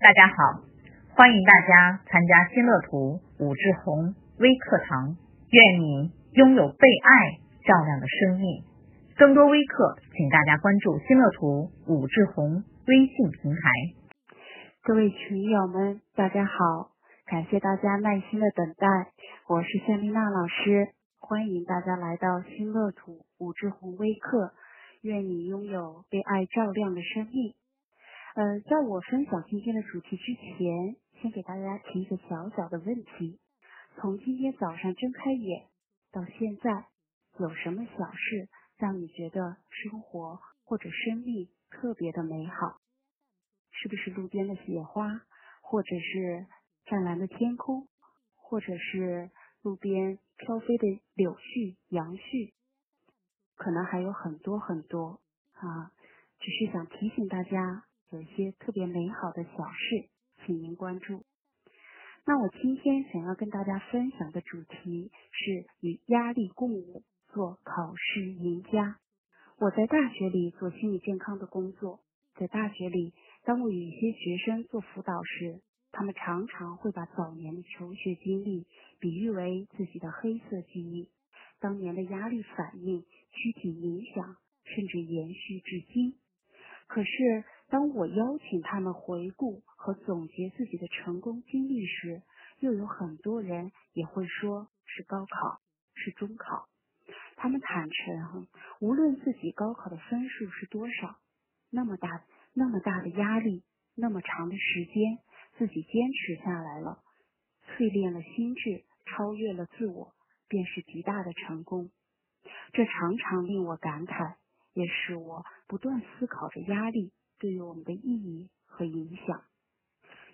大家好，欢迎大家参加新乐图武志红微课堂。愿你拥有被爱照亮的生命。更多微课，请大家关注新乐图武志红微信平台。各位群友们，大家好，感谢大家耐心的等待，我是夏丽娜老师，欢迎大家来到新乐图武志红微课。愿你拥有被爱照亮的生命。呃，在我分享今天的主题之前，先给大家提一个小小的问题：从今天早上睁开眼到现在，有什么小事让你觉得生活或者生命特别的美好？是不是路边的雪花，或者是湛蓝的天空，或者是路边飘飞的柳絮、杨絮？可能还有很多很多啊，只是想提醒大家，有一些特别美好的小事，请您关注。那我今天想要跟大家分享的主题是与压力共舞，做考试赢家。我在大学里做心理健康的工作，在大学里，当我与一些学生做辅导时，他们常常会把早年的求学经历比喻为自己的黑色记忆。当年的压力反应、躯体影响，甚至延续至今。可是，当我邀请他们回顾和总结自己的成功经历时，又有很多人也会说是高考，是中考。他们坦诚，无论自己高考的分数是多少，那么大、那么大的压力，那么长的时间，自己坚持下来了，淬炼了心智，超越了自我。便是极大的成功，这常常令我感慨，也使我不断思考着压力对于我们的意义和影响。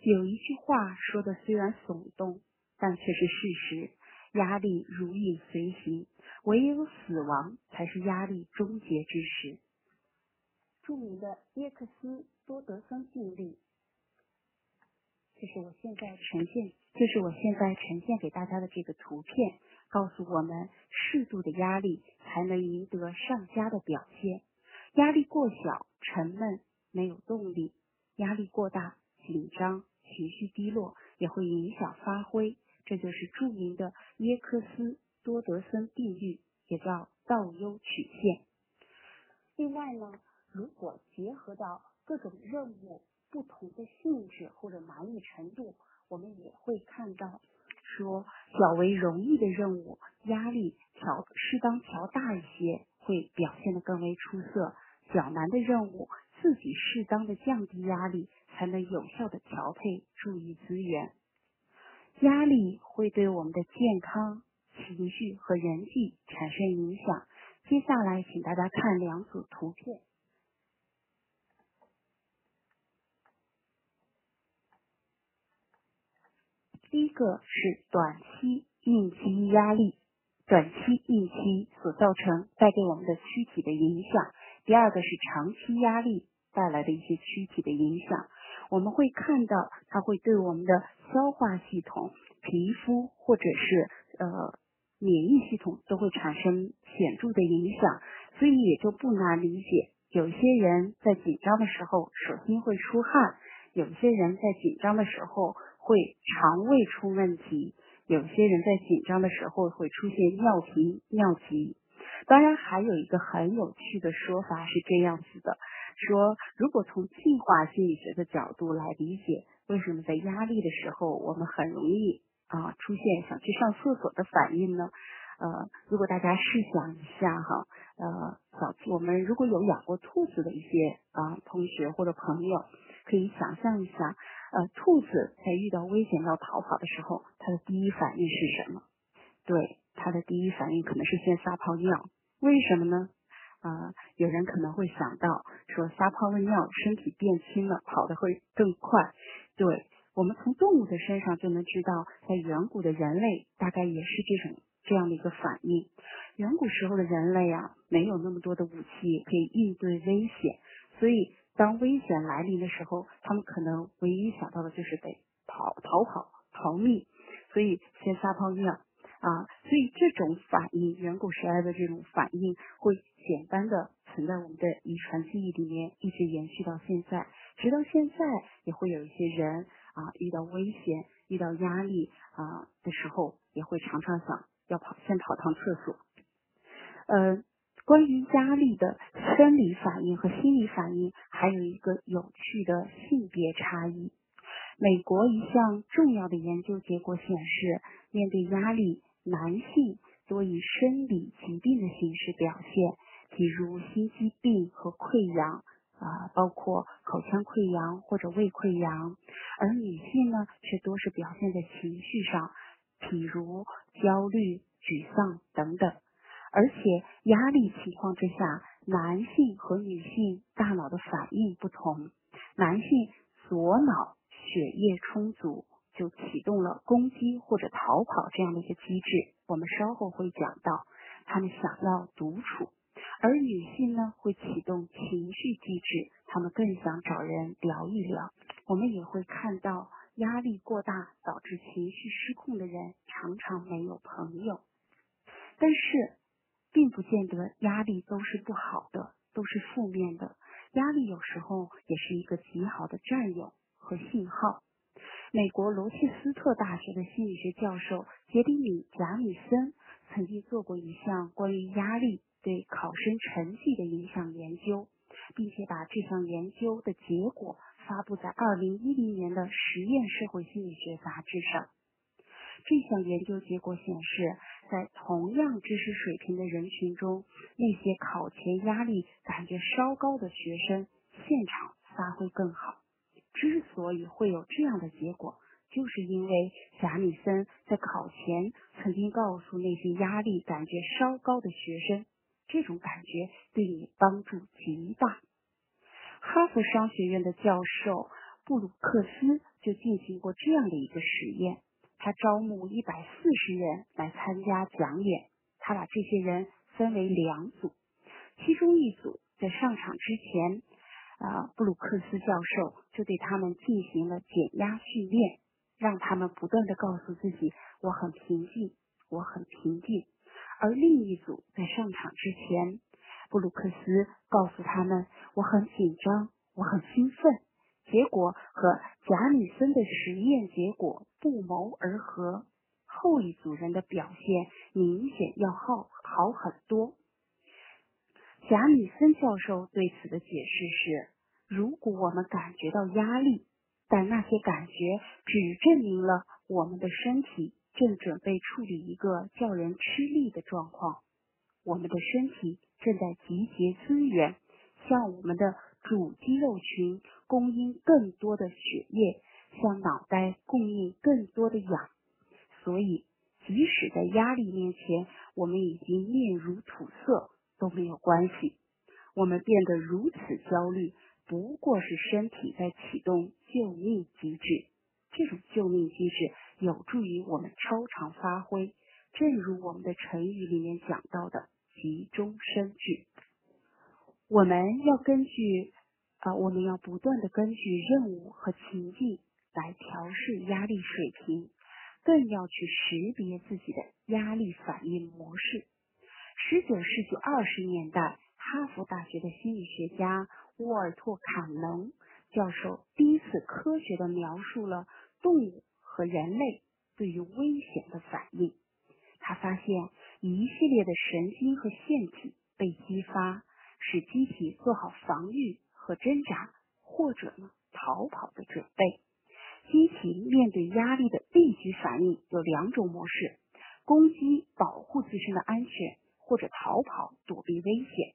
有一句话说的虽然耸动，但却是事实：压力如影随形，唯有死亡才是压力终结之时。著名的耶克斯多德森定律，这是我现在呈现，这是我现在呈现给大家的这个图片。告诉我们，适度的压力才能赢得上佳的表现。压力过小，沉闷，没有动力；压力过大，紧张，情绪低落，也会影响发挥。这就是著名的耶克斯多德森定律，也叫倒 U 曲线。另外呢，如果结合到各种任务不同的性质或者难易程度，我们也会看到。说较为容易的任务，压力调适当调大一些，会表现得更为出色；较难的任务，自己适当的降低压力，才能有效的调配注意资源。压力会对我们的健康、情绪和人际产生影响。接下来，请大家看两组图片。第一个是短期应激压力，短期应激所造成带给我们的躯体的影响。第二个是长期压力带来的一些躯体的影响。我们会看到它会对我们的消化系统、皮肤或者是呃免疫系统都会产生显著的影响。所以也就不难理解，有些人在紧张的时候手心会出汗，有些人在紧张的时候。会肠胃出问题，有些人在紧张的时候会出现尿频、尿急。当然，还有一个很有趣的说法是这样子的：说如果从进化心理学的角度来理解，为什么在压力的时候我们很容易啊出现想去上厕所的反应呢？呃，如果大家试想一下哈，呃，小我们如果有养过兔子的一些啊同学或者朋友，可以想象一下。呃，兔子在遇到危险要逃跑的时候，它的第一反应是什么？对，它的第一反应可能是先撒泡尿。为什么呢？啊，有人可能会想到说撒泡尿，身体变轻了，跑得会更快。对，我们从动物的身上就能知道，在远古的人类大概也是这种这样的一个反应。远古时候的人类啊，没有那么多的武器可以应对危险，所以。当危险来临的时候，他们可能唯一想到的就是得跑、逃跑、逃命，所以先撒泡尿啊。所以这种反应，远古时代的这种反应，会简单的存在我们的遗传记忆里面，一直延续到现在。直到现在，也会有一些人啊，遇到危险、遇到压力啊的时候，也会常常想要跑，先跑趟厕所。呃，关于压力的生理反应和心理反应，还有一个有趣的性别差异。美国一项重要的研究结果显示，面对压力，男性多以生理疾病的形式表现，比如心肌病和溃疡。啊，包括口腔溃疡或者胃溃疡，而女性呢，却多是表现在情绪上，比如焦虑、沮丧等等。而且压力情况之下，男性和女性大脑的反应不同。男性左脑血液充足，就启动了攻击或者逃跑这样的一个机制。我们稍后会讲到，他们想要独处。而女性呢，会启动情绪机制，他们更想找人聊一聊。我们也会看到，压力过大导致情绪失控的人，常常没有朋友。但是，并不见得压力都是不好的，都是负面的。压力有时候也是一个极好的战友和信号。美国罗切斯特大学的心理学教授杰里米·贾米森曾经做过一项关于压力。对考生成绩的影响研究，并且把这项研究的结果发布在二零一零年的《实验社会心理学》杂志上。这项研究结果显示，在同样知识水平的人群中，那些考前压力感觉稍高的学生，现场发挥更好。之所以会有这样的结果，就是因为贾米森在考前曾经告诉那些压力感觉稍高的学生。这种感觉对你帮助极大。哈佛商学院的教授布鲁克斯就进行过这样的一个实验，他招募一百四十人来参加讲演，他把这些人分为两组，其中一组在上场之前，啊，布鲁克斯教授就对他们进行了减压训练，让他们不断的告诉自己：“我很平静，我很平静。”而另一组在上场之前，布鲁克斯告诉他们：“我很紧张，我很兴奋。”结果和贾米森的实验结果不谋而合，后一组人的表现明显要好好很多。贾米森教授对此的解释是：如果我们感觉到压力，但那些感觉只证明了我们的身体。正准备处理一个叫人吃力的状况，我们的身体正在集结资源，向我们的主肌肉群供应更多的血液，向脑袋供应更多的氧。所以，即使在压力面前，我们已经面如土色都没有关系。我们变得如此焦虑，不过是身体在启动救命机制。这种救命机制。有助于我们超常发挥，正如我们的成语里面讲到的“急中生智”。我们要根据啊，我们要不断的根据任务和情境来调试压力水平，更要去识别自己的压力反应模式。十九世纪二十年代，哈佛大学的心理学家沃尔托·坎能教授第一次科学的描述了动物。和人类对于危险的反应，他发现一系列的神经和腺体被激发，使机体做好防御和挣扎，或者呢逃跑的准备。机体面对压力的立即反应有两种模式：攻击保护自身的安全，或者逃跑躲避危险。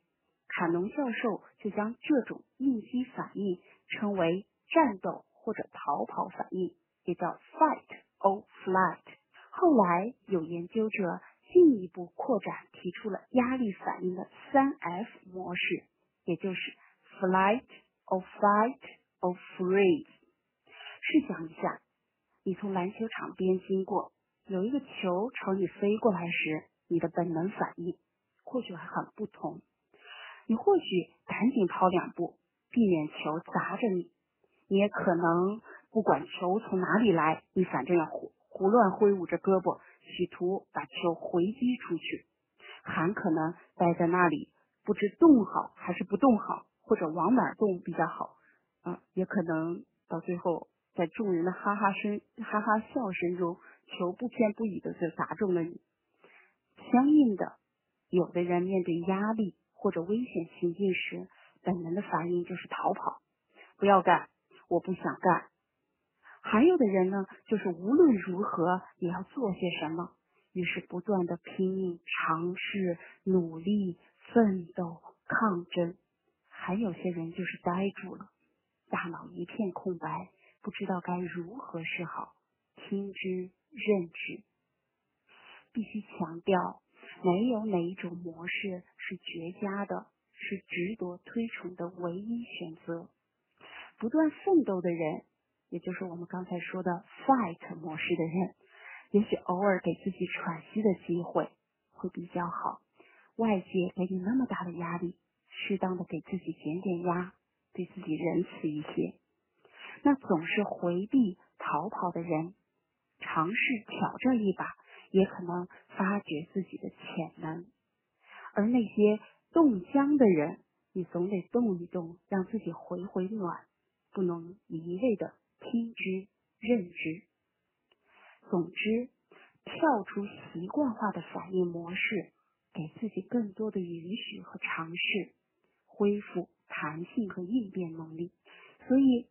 卡农教授就将这种应激反应称为战斗或者逃跑反应。也叫 fight or flight。后来有研究者进一步扩展，提出了压力反应的三 F 模式，也就是 flight or fight or freeze。试想一下，你从篮球场边经过，有一个球朝你飞过来时，你的本能反应或许还很不同。你或许赶紧跑两步，避免球砸着你；你也可能。不管球从哪里来，你反正要胡胡乱挥舞着胳膊，企图把球回击出去。还可能待在那里，不知动好还是不动好，或者往哪动比较好，啊，也可能到最后在众人的哈哈声、哈哈笑声中，球不偏不倚的就砸中了你。相应的，有的人面对压力或者危险情境时，本能的反应就是逃跑，不要干，我不想干。还有的人呢，就是无论如何也要做些什么，于是不断的拼命尝试、努力、奋斗、抗争。还有些人就是呆住了，大脑一片空白，不知道该如何是好，听之任之。必须强调，没有哪一种模式是绝佳的，是值得推崇的唯一选择。不断奋斗的人。也就是我们刚才说的 fight 模式的人，也许偶尔给自己喘息的机会会比较好。外界给你那么大的压力，适当的给自己减减压，对自己仁慈一些。那总是回避逃跑的人，尝试挑战一把，也可能发掘自己的潜能。而那些冻僵的人，你总得动一动，让自己回回暖，不能一味的。听之任之。总之，跳出习惯化的反应模式，给自己更多的允许和尝试，恢复弹性和应变能力。所以，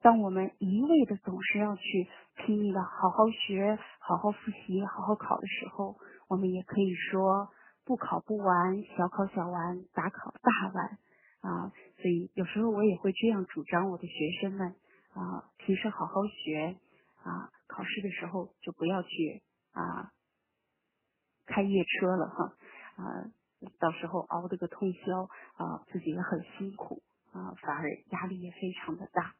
当我们一味的总是要去拼命的好好学、好好复习、好好考的时候，我们也可以说不考不完，小考小完，大考大完啊。所以，有时候我也会这样主张我的学生们。啊，平时好好学啊，考试的时候就不要去啊开夜车了哈啊，到时候熬这个通宵啊，自己也很辛苦啊，反而压力也非常的大。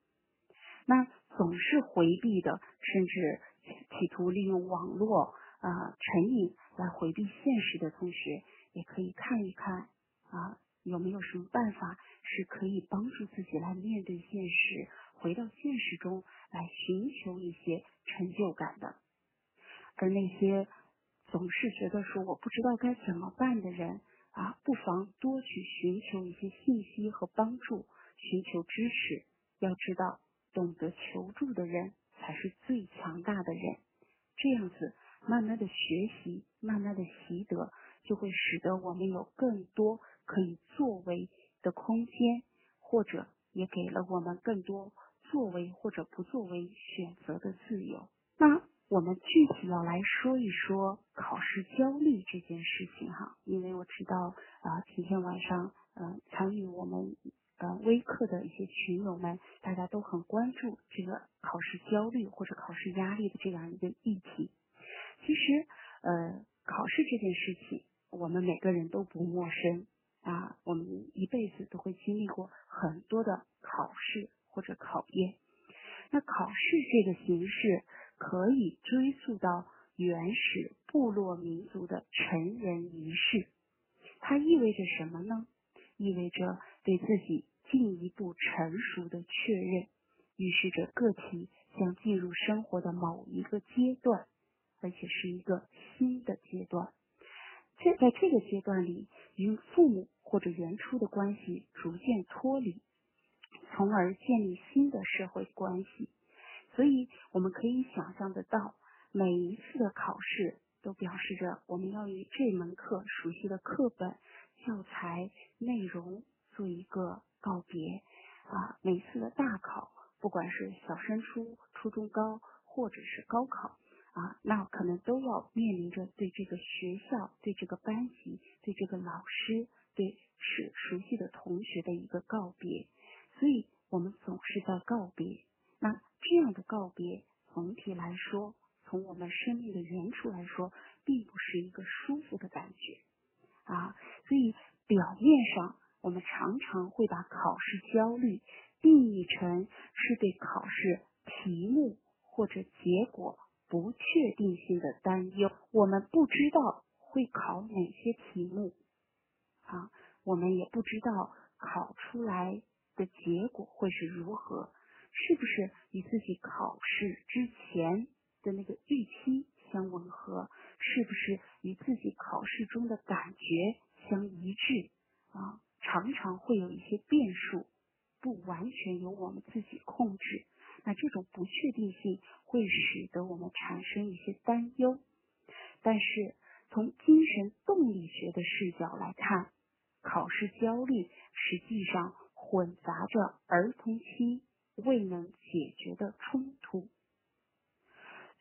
那总是回避的，甚至企图利用网络啊成瘾来回避现实的同学，也可以看一看啊，有没有什么办法是可以帮助自己来面对现实。回到现实中来寻求一些成就感的，而那些总是觉得说我不知道该怎么办的人啊，不妨多去寻求一些信息和帮助，寻求支持。要知道，懂得求助的人才是最强大的人。这样子，慢慢的学习，慢慢的习得，就会使得我们有更多可以作为的空间，或者也给了我们更多。作为或者不作为选择的自由。那我们具体要来说一说考试焦虑这件事情哈，因为我知道啊，今天晚上嗯参与我们呃微课的一些群友们，大家都很关注这个考试焦虑或者考试压力的这样一个议题。其实呃考试这件事情，我们每个人都不陌生啊，我们一辈子都会经历过很多的考试。或者考验，那考试这个形式可以追溯到原始部落民族的成人仪式。它意味着什么呢？意味着对自己进一步成熟的确认，预示着个体将进入生活的某一个阶段，而且是一个新的阶段。这在这个阶段里，与父母或者原初的关系逐渐脱离。从而建立新的社会关系，所以我们可以想象得到，每一次的考试都表示着我们要与这门课熟悉的课本、教材内容做一个告别啊。每次的大考，不管是小升初、初中高，或者是高考啊，那可能都要面临着对这个学校、对这个班级、对这个老师、对是熟悉的同学的一个告别。所以，我们总是在告别。那这样的告别，总体来说，从我们生命的原初来说，并不是一个舒服的感觉啊。所以，表面上我们常常会把考试焦虑定义成是对考试题目或者结果不确定性的担忧。我们不知道会考哪些题目啊，我们也不知道考出来。的结果会是如何？是不是与自己考试之前的那个预期相吻合？是不是与自己考试中的感觉相一致？啊，常常会有一些变数，不完全由我们自己控制。那这种不确定性会使得我们产生一些担忧。但是从精神动力学的视角来看，考试焦虑实际上混杂着儿童期未能解决的冲突。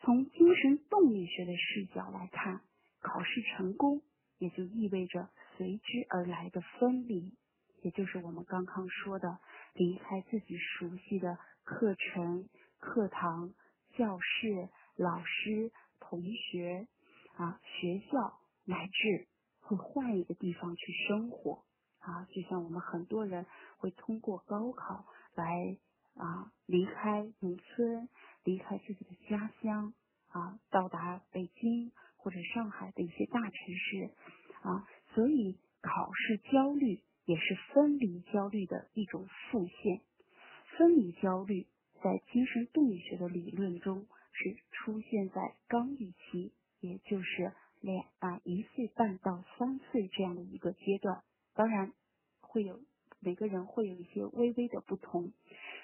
从精神动力学的视角来看，考试成功也就意味着随之而来的分离，也就是我们刚刚说的离开自己熟悉的课程、课堂、教室、老师、同学。啊，学校乃至会换一个地方去生活啊，就像我们很多人会通过高考来啊离开农村，离开自己的家乡啊，到达北京或者上海的一些大城市啊，所以考试焦虑也是分离焦虑的一种复现。分离焦虑在精神动力学的理论中是出现在刚预期。也就是两啊一岁半到三岁这样的一个阶段，当然会有每个人会有一些微微的不同。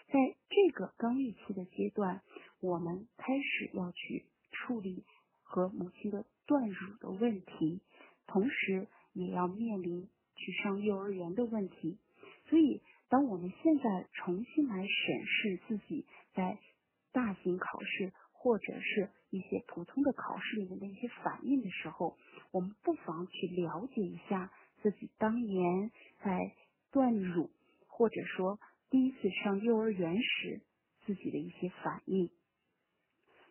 在这个刚预期的阶段，我们开始要去处理和母亲的断乳的问题，同时也要面临去上幼儿园的问题。所以，当我们现在重新来审视自己在大型考试。或者是一些普通的考试里面的一些反应的时候，我们不妨去了解一下自己当年在断乳，或者说第一次上幼儿园时自己的一些反应。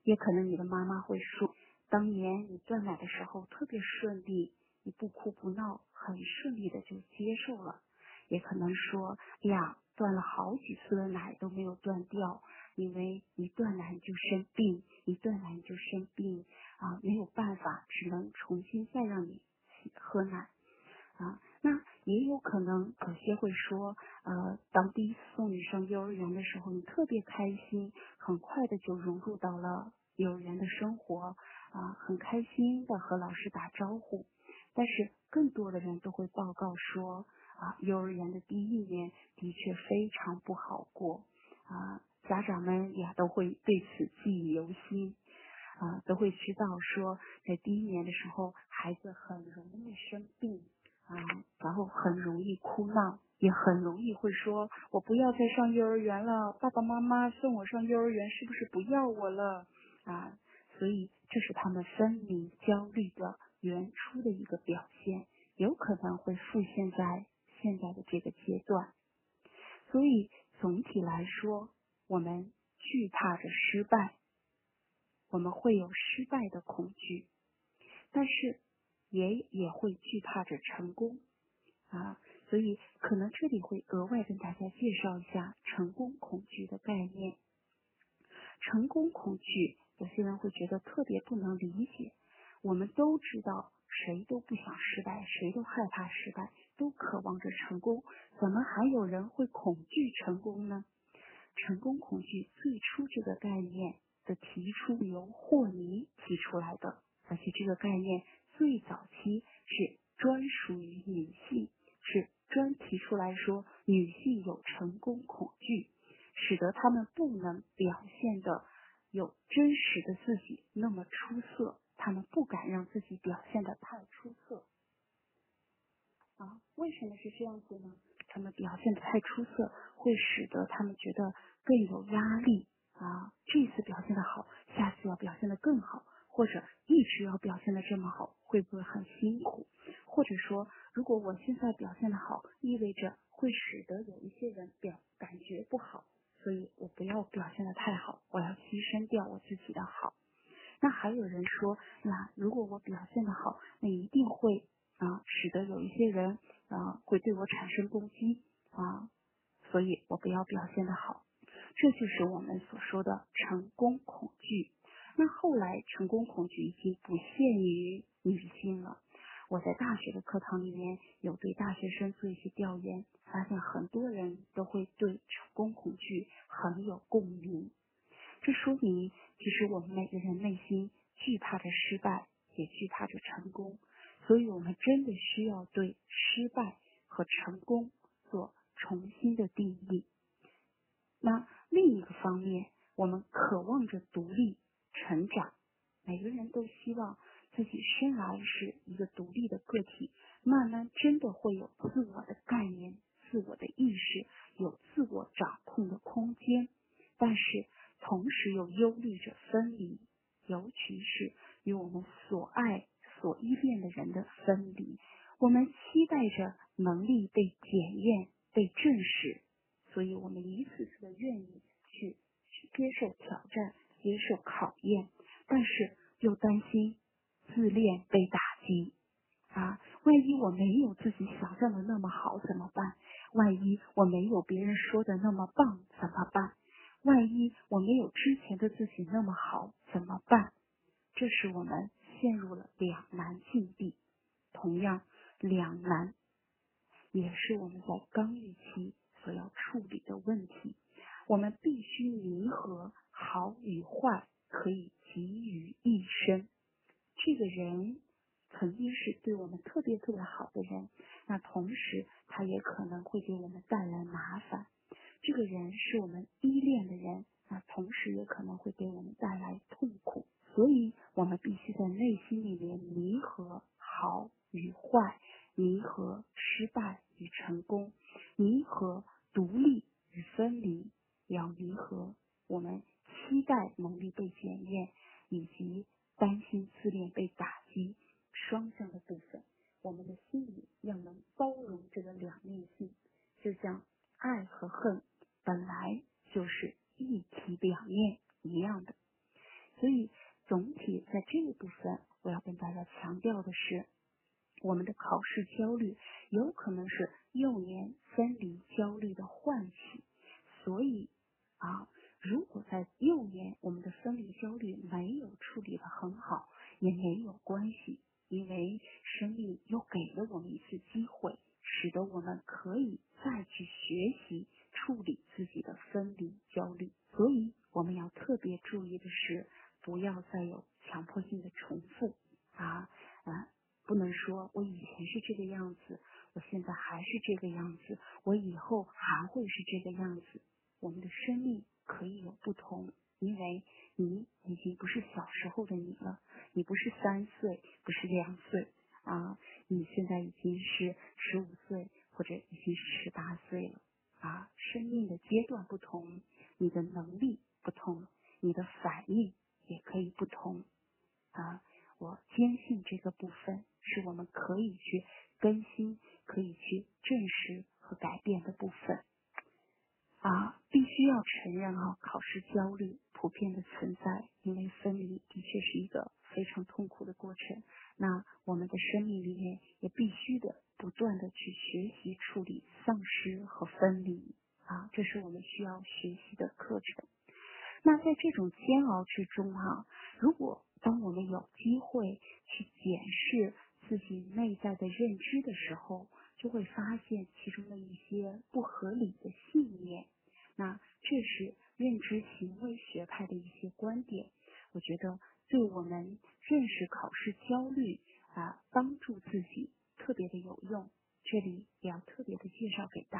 也可能你的妈妈会说，当年你断奶的时候特别顺利，你不哭不闹，很顺利的就接受了。也可能说，哎呀，断了好几次的奶都没有断掉。因为一断奶就生病，一断奶就生病啊，没有办法，只能重新再让你喝奶啊。那也有可能有些会说，呃，当第一次送你上幼儿园的时候，你特别开心，很快的就融入到了幼儿园的生活啊，很开心的和老师打招呼。但是更多的人都会报告说，啊，幼儿园的第一年的确非常不好过啊。家长们也都会对此记忆犹新，啊，都会知道说，在第一年的时候，孩子很容易生病啊，然后很容易哭闹，也很容易会说，我不要再上幼儿园了，爸爸妈妈送我上幼儿园是不是不要我了啊？所以这是他们分离焦虑的原初的一个表现，有可能会复现在现在的这个阶段。所以总体来说。我们惧怕着失败，我们会有失败的恐惧，但是也也会惧怕着成功啊。所以可能这里会额外跟大家介绍一下成功恐惧的概念。成功恐惧，有些人会觉得特别不能理解。我们都知道，谁都不想失败，谁都害怕失败，都渴望着成功，怎么还有人会恐惧成功呢？成功恐惧最初这个概念的提出由霍尼提出来的，而且这个概念最早期是专属于女性，是专提出来说女性有成功恐惧，使得她们不能表现的有真实的自己那么出色，他们不敢让自己表现的太出色。啊，为什么是这样子呢？他们表现的太出色，会使得他们觉得更有压力啊。这次表现的好，下次要表现的更好，或者一直要表现的这么好，会不会很辛苦？或者说，如果我现在表现的好，意味着会使得有一些人表感觉不好，所以我不要表现的太好，我要牺牲掉我自己的好。那还有人说，那如果我表现的好，那一定会。啊，使得有一些人啊会对我产生攻击啊，所以我不要表现的好，这就是我们所说的成功恐惧。那后来成功恐惧已经不限于女性了。我在大学的课堂里面有对大学生做一些调研，发现很多人都会对成功恐惧很有共鸣。这说明其实我们每个人内心惧怕着失败，也惧怕着成功。所以我们真的需要对失败和成功做重新的定义。那另一个方面，我们渴望着独立成长，每个人都希望自己生来是一个独立的个体，慢慢真的会有自我的概念、自我的意识，有自我掌控的空间。但是同时又忧虑着分离，尤其是与我们所爱、所依恋的人的分离。我们期待着能力被检验、被证实，所以我们一次次的愿意去去接受挑战、接受考验，但是又担心自恋被打击啊！万一我没有自己想象的那么好怎么办？万一我没有别人说的那么棒怎么办？万一我没有之前的自己那么好怎么办？这使我们陷入了两难境地。同样，两难也是我们在刚预期所要处理的问题。我们必须弥合好与坏，可以集于一身。这个人曾经是对我们特别特别好的人，那同时他也可能会给我们带来麻烦。这个人是我们依恋的人，那同时也可能会给我们带来痛苦，所以我们必须在内心里面弥合好与坏，弥合失败与成功，弥合独立与分离，要弥合我们期待能力被检验，以及担心自恋被打击双向的部分。我们的心里要能包容这个两面性，就像。爱和恨本来就是一体两面一样的，所以总体在这一部分，我要跟大家强调的是，我们的考试焦虑有可能是幼年分离焦虑的唤起，所以啊，如果在幼年我们的分离焦虑没有处理的很好，也没有关系，因为生命又给了我们一次机会。使得我们可以再去学习处理自己的分离焦虑，所以我们要特别注意的是，不要再有强迫性的重复啊啊！不能说我以前是这个样子，我现在还是这个样子，我以后还会是这个样子。我们的生命可以有不同，因为你已经不是小时候的你了，你不是三岁，不是两岁。啊，你现在已经是十五岁，或者已经是十八岁了啊。生命的阶段不同，你的能力不同，你的反应也可以不同啊。我坚信这个部分是我们可以去更新、可以去证实和改变的部分啊。必须要承认啊，考试焦虑普遍的存在，因为分离的确是一个非常痛苦的过程。那我们的生命里面也必须的不断的去学习处理丧失和分离啊，这是我们需要学习的课程。那在这种煎熬之中啊，如果当我们有机会去检视自己内在的认知的时候，就会发现其中的一些不合理的信念。那这是认知行为学派的一些观点，我觉得。对我们认识考试焦虑啊，帮助自己特别的有用。这里也要特别的介绍给大